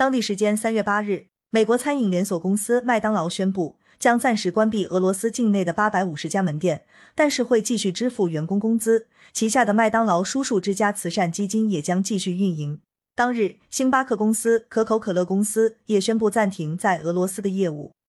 当地时间三月八日美国餐饮连锁公司麦当劳宣布将暂时关闭俄罗斯境内的八百五十家门店但是会继续支付员工工资旗下的麦当劳叔叔之家慈善基金也将继续运营。当日星巴克公司可口可乐公司也宣布暂停在俄罗斯的业务。